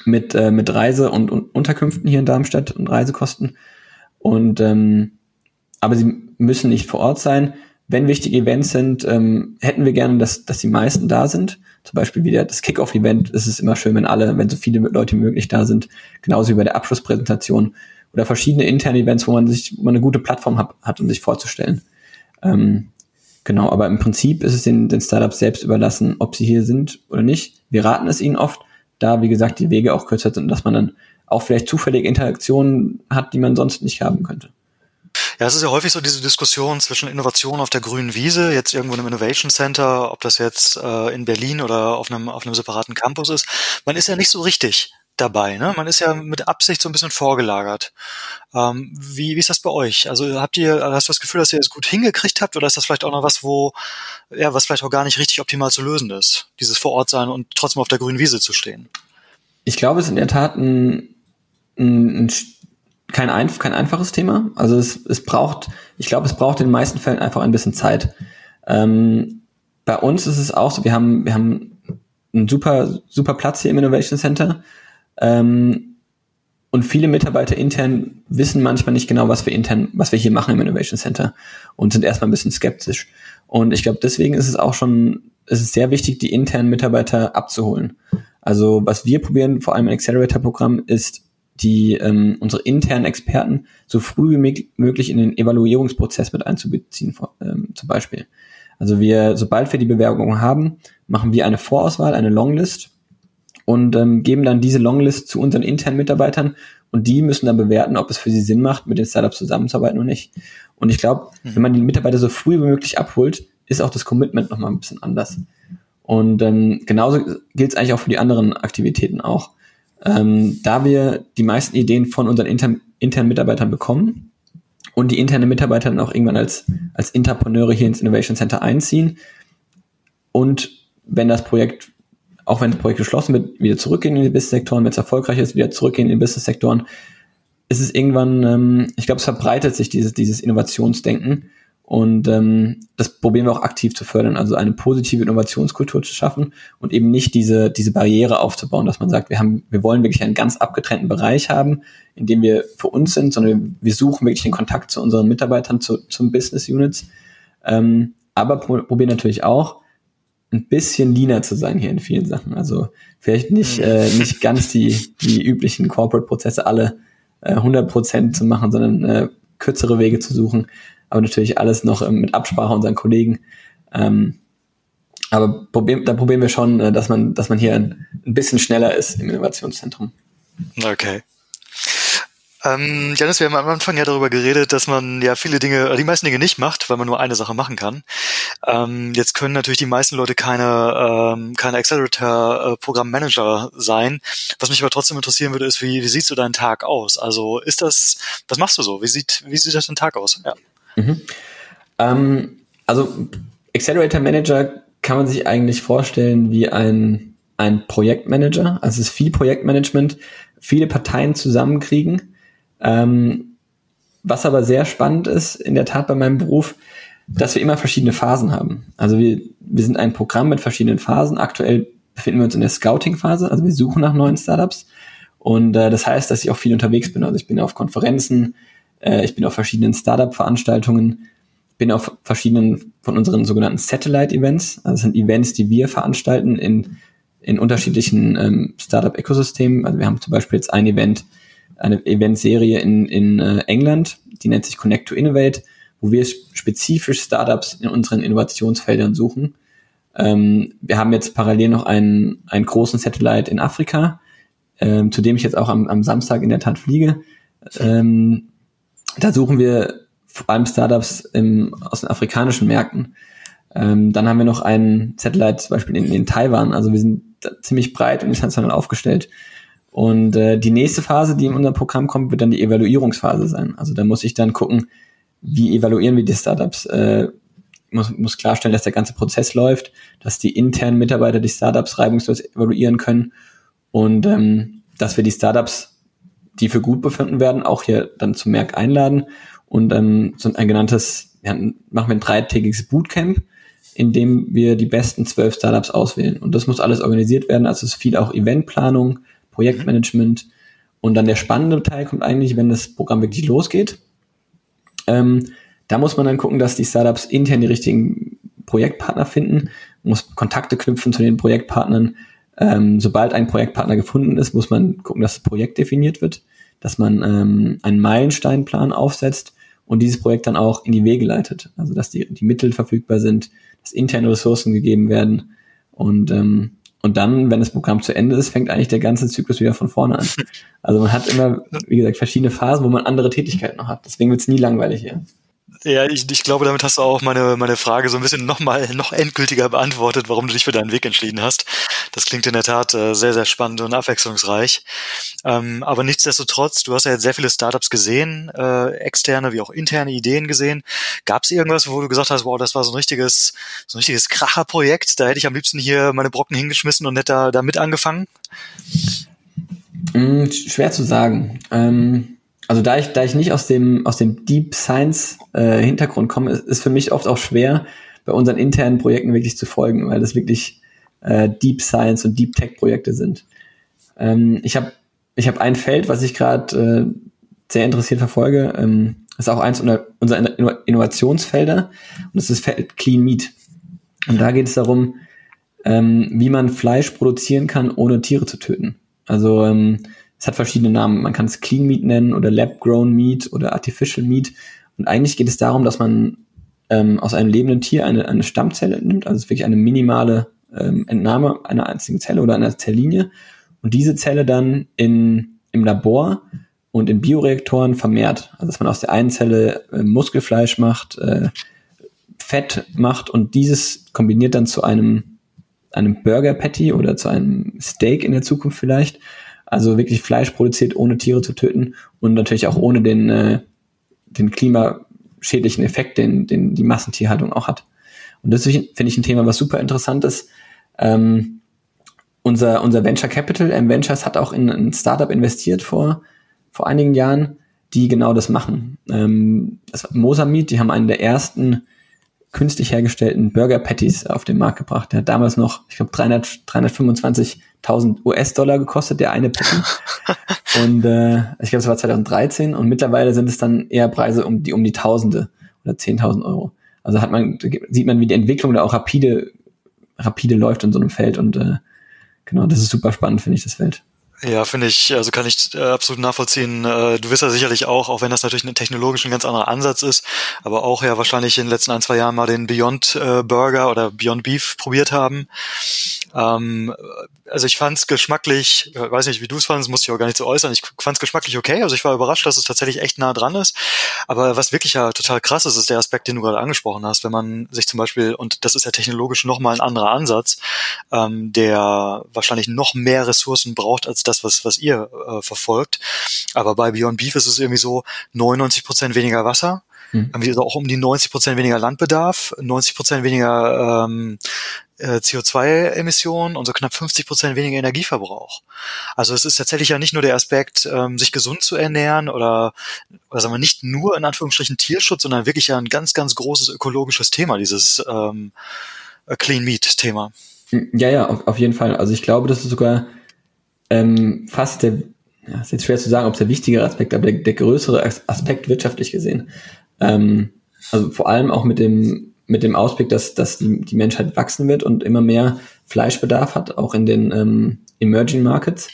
mit, äh, mit Reise und, und Unterkünften hier in Darmstadt und Reisekosten. Und ähm, aber sie müssen nicht vor Ort sein. Wenn wichtige Events sind, ähm, hätten wir gerne, dass, dass die meisten da sind. Zum Beispiel wieder das Kickoff-Event. Es ist immer schön, wenn alle, wenn so viele Leute möglich da sind. Genauso wie bei der Abschlusspräsentation oder verschiedene interne Events, wo man sich, wo man eine gute Plattform hat, hat um sich vorzustellen. Ähm, genau, aber im Prinzip ist es den, den Startups selbst überlassen, ob sie hier sind oder nicht. Wir raten es ihnen oft, da, wie gesagt, die Wege auch kürzer sind, dass man dann auch vielleicht zufällige Interaktionen hat, die man sonst nicht haben könnte. Ja, es ist ja häufig so diese Diskussion zwischen Innovation auf der grünen Wiese, jetzt irgendwo im Innovation Center, ob das jetzt äh, in Berlin oder auf einem, auf einem separaten Campus ist. Man ist ja nicht so richtig dabei. Ne? Man ist ja mit Absicht so ein bisschen vorgelagert. Ähm, wie, wie ist das bei euch? Also habt ihr, hast du das Gefühl, dass ihr es gut hingekriegt habt oder ist das vielleicht auch noch was, wo, ja, was vielleicht auch gar nicht richtig optimal zu lösen ist? Dieses vor Ort sein und trotzdem auf der grünen Wiese zu stehen? Ich glaube, es ist in der Tat ein, ein, ein kein, ein, kein einfaches Thema. Also es, es braucht, ich glaube, es braucht in den meisten Fällen einfach ein bisschen Zeit. Ähm, bei uns ist es auch so, wir haben, wir haben einen super, super Platz hier im Innovation Center. Ähm, und viele Mitarbeiter intern wissen manchmal nicht genau, was wir intern, was wir hier machen im Innovation Center und sind erstmal ein bisschen skeptisch. Und ich glaube, deswegen ist es auch schon, es ist sehr wichtig, die internen Mitarbeiter abzuholen. Also was wir probieren, vor allem im Accelerator-Programm, ist die ähm, unsere internen Experten so früh wie möglich in den Evaluierungsprozess mit einzubeziehen, ähm, zum Beispiel. Also wir, sobald wir die Bewerbung haben, machen wir eine Vorauswahl, eine Longlist und ähm, geben dann diese Longlist zu unseren internen Mitarbeitern und die müssen dann bewerten, ob es für sie Sinn macht, mit den Startups zusammenzuarbeiten oder nicht. Und ich glaube, mhm. wenn man die Mitarbeiter so früh wie möglich abholt, ist auch das Commitment nochmal ein bisschen anders. Und ähm, genauso gilt es eigentlich auch für die anderen Aktivitäten auch. Ähm, da wir die meisten Ideen von unseren intern, internen Mitarbeitern bekommen und die internen Mitarbeiter dann auch irgendwann als, als Interpreneure hier ins Innovation Center einziehen und wenn das Projekt auch wenn das Projekt geschlossen wird, wieder zurückgehen in die Business-Sektoren, wenn es erfolgreich ist, wieder zurückgehen in die Business-Sektoren, ist es irgendwann, ähm, ich glaube, es verbreitet sich dieses, dieses Innovationsdenken und ähm, das probieren wir auch aktiv zu fördern, also eine positive Innovationskultur zu schaffen und eben nicht diese, diese Barriere aufzubauen, dass man sagt, wir haben, wir wollen wirklich einen ganz abgetrennten Bereich haben, in dem wir für uns sind, sondern wir suchen wirklich den Kontakt zu unseren Mitarbeitern, zu, zum Business Units, ähm, aber probieren natürlich auch, ein bisschen leaner zu sein hier in vielen Sachen. Also vielleicht nicht, mhm. äh, nicht ganz die, die üblichen Corporate-Prozesse alle äh, 100% zu machen, sondern äh, kürzere Wege zu suchen. Aber natürlich alles noch äh, mit Absprache unseren Kollegen. Ähm, aber probieren, da probieren wir schon, äh, dass man, dass man hier ein, ein bisschen schneller ist im Innovationszentrum. Okay. Ähm, Janis, wir haben am Anfang ja darüber geredet, dass man ja viele Dinge, die meisten Dinge nicht macht, weil man nur eine Sache machen kann. Ähm, jetzt können natürlich die meisten Leute keine, ähm, keine Accelerator-Programmmanager äh, sein. Was mich aber trotzdem interessieren würde, ist, wie, wie siehst du deinen Tag aus? Also ist das, was machst du so? Wie sieht, wie sieht das dein Tag aus? Ja. Mhm. Ähm, also Accelerator Manager kann man sich eigentlich vorstellen wie ein, ein Projektmanager. Also es ist viel Projektmanagement, viele Parteien zusammenkriegen ähm, was aber sehr spannend ist, in der Tat bei meinem Beruf, dass wir immer verschiedene Phasen haben. Also wir, wir sind ein Programm mit verschiedenen Phasen. Aktuell befinden wir uns in der Scouting-Phase, also wir suchen nach neuen Startups. Und äh, das heißt, dass ich auch viel unterwegs bin. Also ich bin auf Konferenzen, äh, ich bin auf verschiedenen Startup-Veranstaltungen, bin auf verschiedenen von unseren sogenannten Satellite-Events. Also das sind Events, die wir veranstalten in, in unterschiedlichen ähm, Startup-Ökosystemen. Also wir haben zum Beispiel jetzt ein Event, eine Eventserie in, in äh, England, die nennt sich Connect to Innovate, wo wir spezifisch Startups in unseren Innovationsfeldern suchen. Ähm, wir haben jetzt parallel noch einen, einen großen Satellite in Afrika, ähm, zu dem ich jetzt auch am, am Samstag in der Tat fliege. Ähm, da suchen wir vor allem Startups im, aus den afrikanischen Märkten. Ähm, dann haben wir noch einen Satellite zum Beispiel in, in Taiwan. Also wir sind ziemlich breit und international aufgestellt. Und äh, die nächste Phase, die in unser Programm kommt, wird dann die Evaluierungsphase sein. Also da muss ich dann gucken, wie evaluieren wir die Startups. Äh, muss, muss klarstellen, dass der ganze Prozess läuft, dass die internen Mitarbeiter die Startups reibungslos evaluieren können und ähm, dass wir die Startups, die für gut befunden werden, auch hier dann zum Merk einladen und ähm, so ein genanntes, ja, machen wir ein dreitägiges Bootcamp, in dem wir die besten zwölf Startups auswählen. Und das muss alles organisiert werden. Also es ist viel auch Eventplanung, Projektmanagement. Und dann der spannende Teil kommt eigentlich, wenn das Programm wirklich losgeht. Ähm, da muss man dann gucken, dass die Startups intern die richtigen Projektpartner finden, muss Kontakte knüpfen zu den Projektpartnern. Ähm, sobald ein Projektpartner gefunden ist, muss man gucken, dass das Projekt definiert wird, dass man ähm, einen Meilensteinplan aufsetzt und dieses Projekt dann auch in die Wege leitet. Also dass die, die Mittel verfügbar sind, dass interne Ressourcen gegeben werden und ähm, und dann, wenn das Programm zu Ende ist, fängt eigentlich der ganze Zyklus wieder von vorne an. (laughs) Also man hat immer, wie gesagt, verschiedene Phasen, wo man andere Tätigkeiten noch hat. Deswegen wird es nie langweilig hier. Ja, ich, ich glaube, damit hast du auch meine, meine Frage so ein bisschen nochmal, noch endgültiger beantwortet, warum du dich für deinen Weg entschieden hast. Das klingt in der Tat äh, sehr, sehr spannend und abwechslungsreich. Ähm, aber nichtsdestotrotz, du hast ja jetzt sehr viele Startups gesehen, äh, externe wie auch interne Ideen gesehen. Gab es irgendwas, wo du gesagt hast, wow, das war so ein richtiges, so ein richtiges Kracherprojekt, da hätte ich am liebsten hier meine Brocken hingeschmissen und hätte da, da mit angefangen? Mm, schwer zu sagen. Ähm also da ich, da ich nicht aus dem, aus dem Deep Science äh, Hintergrund komme, ist, ist für mich oft auch schwer, bei unseren internen Projekten wirklich zu folgen, weil das wirklich äh, Deep Science und Deep Tech Projekte sind. Ähm, ich habe ich hab ein Feld, was ich gerade äh, sehr interessiert verfolge. Ähm, ist auch eins unserer Innovationsfelder und das ist Feld Clean Meat. Und da geht es darum, ähm, wie man Fleisch produzieren kann, ohne Tiere zu töten. Also ähm, es hat verschiedene Namen. Man kann es Clean Meat nennen oder Lab-Grown Meat oder Artificial Meat. Und eigentlich geht es darum, dass man ähm, aus einem lebenden Tier eine, eine Stammzelle nimmt, also wirklich eine minimale ähm, Entnahme einer einzigen Zelle oder einer Zelllinie und diese Zelle dann in, im Labor und in Bioreaktoren vermehrt. Also dass man aus der einen Zelle äh, Muskelfleisch macht, äh, Fett macht und dieses kombiniert dann zu einem, einem Burger Patty oder zu einem Steak in der Zukunft vielleicht also wirklich Fleisch produziert, ohne Tiere zu töten und natürlich auch ohne den, äh, den klimaschädlichen Effekt, den, den die Massentierhaltung auch hat. Und das finde ich ein Thema, was super interessant ist. Ähm, unser, unser Venture Capital, M Ventures, hat auch in ein Startup investiert vor, vor einigen Jahren, die genau das machen. Ähm, das Mosamid, die haben einen der ersten künstlich hergestellten Burger Patties auf den Markt gebracht. Der hat damals noch, ich glaube, 300, 325.000 US-Dollar gekostet, der eine Patty. (laughs) und äh, ich glaube, es war 2013 und mittlerweile sind es dann eher Preise um die um die Tausende oder 10.000 Euro. Also hat man sieht man, wie die Entwicklung da auch rapide rapide läuft in so einem Feld und äh, genau, das ist super spannend, finde ich, das Feld. Ja, finde ich, also kann ich äh, absolut nachvollziehen. Äh, du wirst ja sicherlich auch, auch wenn das natürlich ein technologisch ein ganz anderer Ansatz ist, aber auch ja wahrscheinlich in den letzten ein, zwei Jahren mal den Beyond äh, Burger oder Beyond Beef probiert haben. Ähm, also ich fand es geschmacklich, äh, weiß nicht, wie du es fandest, muss ich auch gar nicht so äußern. Ich fand es geschmacklich okay. Also ich war überrascht, dass es tatsächlich echt nah dran ist. Aber was wirklich ja total krass ist, ist der Aspekt, den du gerade angesprochen hast, wenn man sich zum Beispiel, und das ist ja technologisch nochmal ein anderer Ansatz, ähm, der wahrscheinlich noch mehr Ressourcen braucht als das, was, was ihr äh, verfolgt. Aber bei Beyond Beef ist es irgendwie so 99 Prozent weniger Wasser. Mhm. Haben wir also auch um die 90 Prozent weniger Landbedarf, 90 Prozent weniger ähm, äh, CO2-Emissionen und so knapp 50 Prozent weniger Energieverbrauch. Also es ist tatsächlich ja nicht nur der Aspekt, ähm, sich gesund zu ernähren oder, oder sagen wir nicht nur in Anführungsstrichen Tierschutz, sondern wirklich ja ein ganz, ganz großes ökologisches Thema, dieses ähm, Clean Meat-Thema. Ja, ja, auf, auf jeden Fall. Also ich glaube, das ist sogar ähm, fast der, ja, ist jetzt schwer zu sagen, ob es der wichtigere Aspekt, aber der, der größere Aspekt wirtschaftlich gesehen. Ähm, also vor allem auch mit dem mit dem Ausblick, dass, dass die, die Menschheit wachsen wird und immer mehr Fleischbedarf hat, auch in den ähm, Emerging Markets,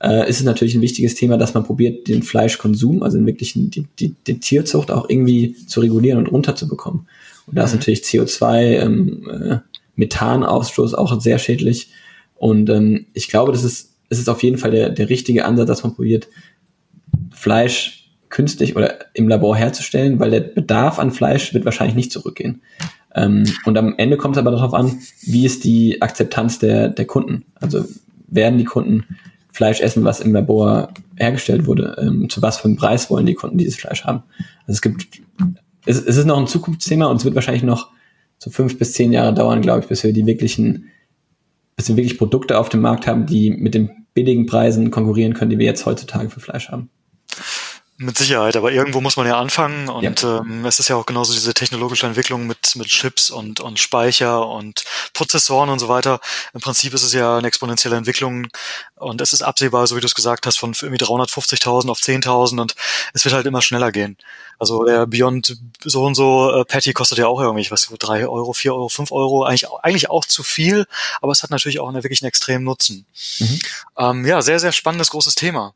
äh, ist es natürlich ein wichtiges Thema, dass man probiert, den Fleischkonsum, also wirklich die, die, die Tierzucht auch irgendwie zu regulieren und runterzubekommen. Und da ist mhm. natürlich CO2, ähm, äh, Methanausstoß auch sehr schädlich. Und ähm, ich glaube, das ist, das ist auf jeden Fall der, der richtige Ansatz, dass man probiert, Fleisch künstlich oder im Labor herzustellen, weil der Bedarf an Fleisch wird wahrscheinlich nicht zurückgehen. Ähm, und am Ende kommt es aber darauf an, wie ist die Akzeptanz der, der Kunden. Also werden die Kunden Fleisch essen, was im Labor hergestellt wurde? Ähm, zu was für einem Preis wollen die Kunden dieses Fleisch haben? Also es gibt, es, es ist noch ein Zukunftsthema und es wird wahrscheinlich noch so fünf bis zehn Jahre dauern, glaube ich, bis wir die wirklichen, bis wir wirklich Produkte auf dem Markt haben, die mit den billigen Preisen konkurrieren können, die wir jetzt heutzutage für Fleisch haben. Mit Sicherheit, aber irgendwo muss man ja anfangen und ja. ähm, es ist ja auch genauso diese technologische Entwicklung mit, mit Chips und, und Speicher und Prozessoren und so weiter. Im Prinzip ist es ja eine exponentielle Entwicklung und es ist absehbar, so wie du es gesagt hast, von irgendwie 350.000 auf 10.000 und es wird halt immer schneller gehen. Also der Beyond so und so äh, Patty kostet ja auch irgendwie, was, drei Euro, vier Euro, fünf Euro, eigentlich, eigentlich auch zu viel, aber es hat natürlich auch eine, wirklich einen extremen Nutzen. Mhm. Ähm, ja, sehr, sehr spannendes, großes Thema.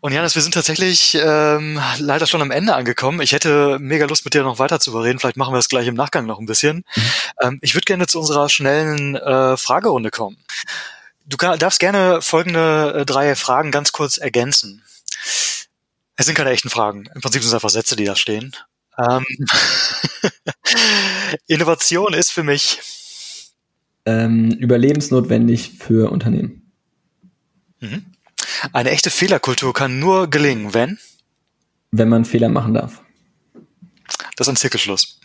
Und Janis, wir sind tatsächlich ähm, leider schon am Ende angekommen. Ich hätte mega Lust, mit dir noch weiter zu überreden. Vielleicht machen wir das gleich im Nachgang noch ein bisschen. Mhm. Ähm, ich würde gerne zu unserer schnellen äh, Fragerunde kommen. Du kann, darfst gerne folgende äh, drei Fragen ganz kurz ergänzen. Es sind keine echten Fragen. Im Prinzip sind es einfach Sätze, die da stehen. Ähm (laughs) Innovation ist für mich ähm, überlebensnotwendig für Unternehmen. Mhm. Eine echte Fehlerkultur kann nur gelingen, wenn? Wenn man Fehler machen darf. Das ist ein Zirkelschluss.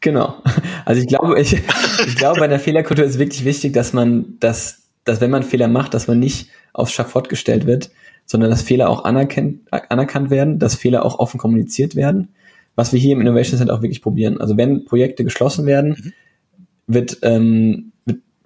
Genau. Also ich glaube, ich, ich glaube, bei der Fehlerkultur ist wirklich wichtig, dass man, dass, dass wenn man Fehler macht, dass man nicht aufs Schafott gestellt wird, sondern dass Fehler auch anerkannt, anerkannt werden, dass Fehler auch offen kommuniziert werden, was wir hier im Innovation Center auch wirklich probieren. Also wenn Projekte geschlossen werden, mhm. wird ähm,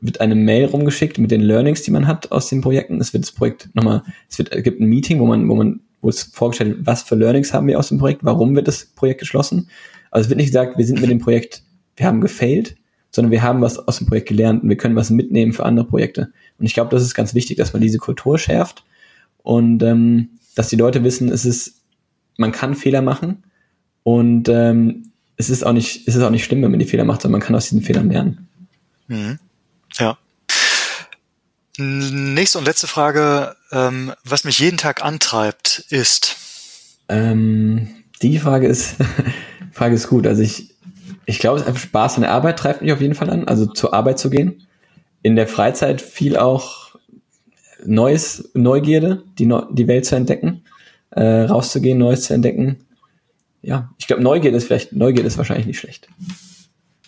wird eine Mail rumgeschickt mit den Learnings, die man hat aus den Projekten. Es wird das Projekt nochmal, es wird, gibt ein Meeting, wo man, wo man, wo es vorgestellt wird, was für Learnings haben wir aus dem Projekt, warum wird das Projekt geschlossen. Also es wird nicht gesagt, wir sind mit dem Projekt, wir haben gefailt, sondern wir haben was aus dem Projekt gelernt und wir können was mitnehmen für andere Projekte. Und ich glaube, das ist ganz wichtig, dass man diese Kultur schärft und ähm, dass die Leute wissen, es ist, man kann Fehler machen und ähm, es ist auch nicht, es ist auch nicht schlimm, wenn man die Fehler macht, sondern man kann aus diesen Fehlern lernen. Mhm. Ja. Nächste und letzte Frage. Ähm, was mich jeden Tag antreibt, ist? Ähm, die Frage ist, (laughs) Frage ist gut. Also ich, ich glaube, es ist einfach Spaß an der Arbeit treibt mich auf jeden Fall an, also zur Arbeit zu gehen. In der Freizeit viel auch Neues, Neugierde, die, die Welt zu entdecken, äh, rauszugehen, Neues zu entdecken. Ja, ich glaube, Neugierde ist vielleicht, Neugierde ist wahrscheinlich nicht schlecht.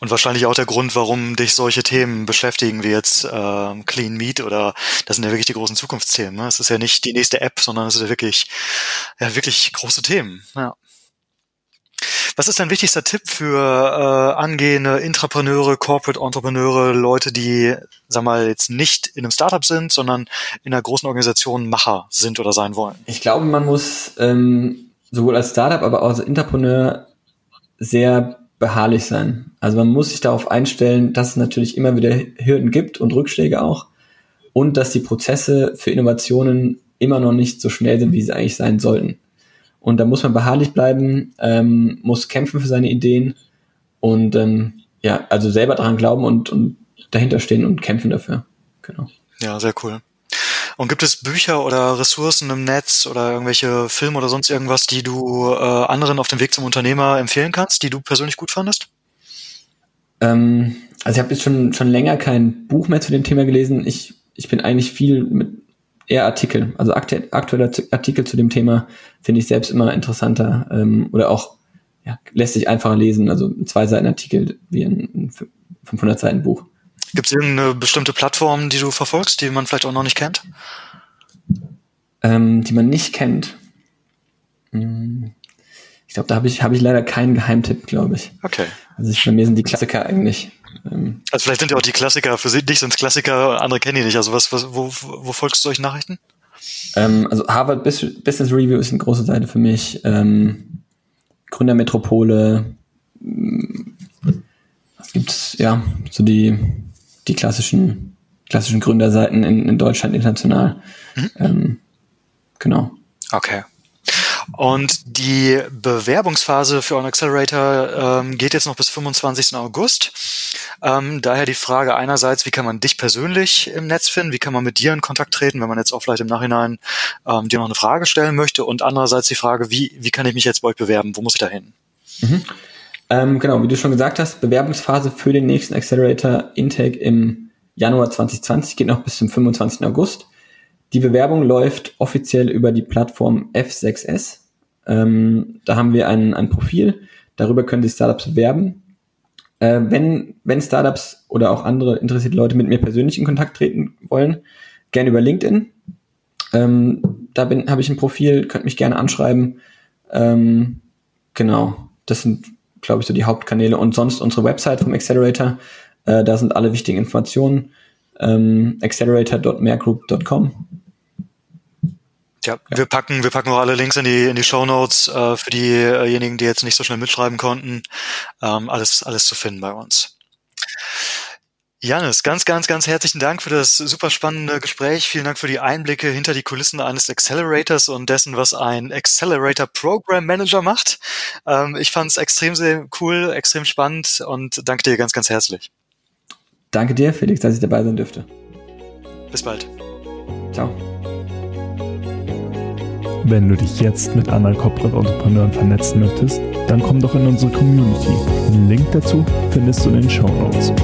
Und wahrscheinlich auch der Grund, warum dich solche Themen beschäftigen, wie jetzt äh, Clean Meat oder das sind ja wirklich die großen Zukunftsthemen. Ne? Es ist ja nicht die nächste App, sondern es sind ja wirklich, ja, wirklich große Themen. Ja. Was ist dein wichtigster Tipp für äh, angehende Intrapreneure, Corporate Entrepreneure, Leute, die, sag mal, jetzt nicht in einem Startup sind, sondern in einer großen Organisation Macher sind oder sein wollen? Ich glaube, man muss ähm, sowohl als Startup, aber auch als Intrapreneur sehr beharrlich sein. Also man muss sich darauf einstellen, dass es natürlich immer wieder Hürden gibt und Rückschläge auch und dass die Prozesse für Innovationen immer noch nicht so schnell sind, wie sie eigentlich sein sollten. Und da muss man beharrlich bleiben, ähm, muss kämpfen für seine Ideen und ähm, ja, also selber daran glauben und, und dahinter stehen und kämpfen dafür. Genau. Ja, sehr cool. Und gibt es Bücher oder Ressourcen im Netz oder irgendwelche Filme oder sonst irgendwas, die du äh, anderen auf dem Weg zum Unternehmer empfehlen kannst, die du persönlich gut fandest? Ähm, also ich habe jetzt schon, schon länger kein Buch mehr zu dem Thema gelesen. Ich, ich bin eigentlich viel mit eher Artikel. Also aktuelle Artikel zu dem Thema finde ich selbst immer interessanter ähm, oder auch ja, lässt sich einfacher lesen. Also zwei Seiten Artikel wie ein 500 Seiten Buch. Gibt es irgendeine bestimmte Plattform, die du verfolgst, die man vielleicht auch noch nicht kennt? Ähm, die man nicht kennt. Hm. Ich glaube, da habe ich, hab ich leider keinen Geheimtipp, glaube ich. Okay. Also ich, bei mir sind die Klassiker eigentlich. Ähm, also vielleicht sind ja auch die Klassiker, für dich sind es Klassiker, andere kennen die nicht. Also was, was wo, wo folgst du solchen Nachrichten? Ähm, also Harvard Business Review ist eine große Seite für mich. Ähm, Gründermetropole. Hm, was gibt's? Ja, so die die klassischen, klassischen Gründerseiten in, in Deutschland international. Mhm. Ähm, genau. Okay. Und die Bewerbungsphase für euren Accelerator ähm, geht jetzt noch bis 25. August. Ähm, daher die Frage einerseits, wie kann man dich persönlich im Netz finden? Wie kann man mit dir in Kontakt treten, wenn man jetzt auch vielleicht im Nachhinein ähm, dir noch eine Frage stellen möchte? Und andererseits die Frage, wie, wie kann ich mich jetzt bei euch bewerben? Wo muss ich da hin? Mhm. Ähm, genau, wie du schon gesagt hast, Bewerbungsphase für den nächsten Accelerator Intake im Januar 2020 geht noch bis zum 25. August. Die Bewerbung läuft offiziell über die Plattform F6S. Ähm, da haben wir ein, ein Profil, darüber können sich Startups bewerben. Äh, wenn, wenn Startups oder auch andere interessierte Leute mit mir persönlich in Kontakt treten wollen, gerne über LinkedIn. Ähm, da habe ich ein Profil, könnt mich gerne anschreiben. Ähm, genau, das sind glaube ich, so die Hauptkanäle. Und sonst unsere Website vom Accelerator. Äh, da sind alle wichtigen Informationen. Ähm, accelerator.mehrgroup.com. Ja, ja, wir packen, wir packen auch alle Links in die in die Show Notes äh, für diejenigen, die jetzt nicht so schnell mitschreiben konnten. Ähm, alles alles zu finden bei uns. Janis, ganz, ganz, ganz herzlichen Dank für das super spannende Gespräch. Vielen Dank für die Einblicke hinter die Kulissen eines Accelerators und dessen, was ein Accelerator Program Manager macht. Ähm, ich fand es extrem sehr cool, extrem spannend und danke dir ganz, ganz herzlich. Danke dir, Felix, dass ich dabei sein dürfte. Bis bald. Ciao. Wenn du dich jetzt mit anderen Corporate Entrepreneuren vernetzen möchtest, dann komm doch in unsere Community. Den Link dazu findest du in den Show Notes.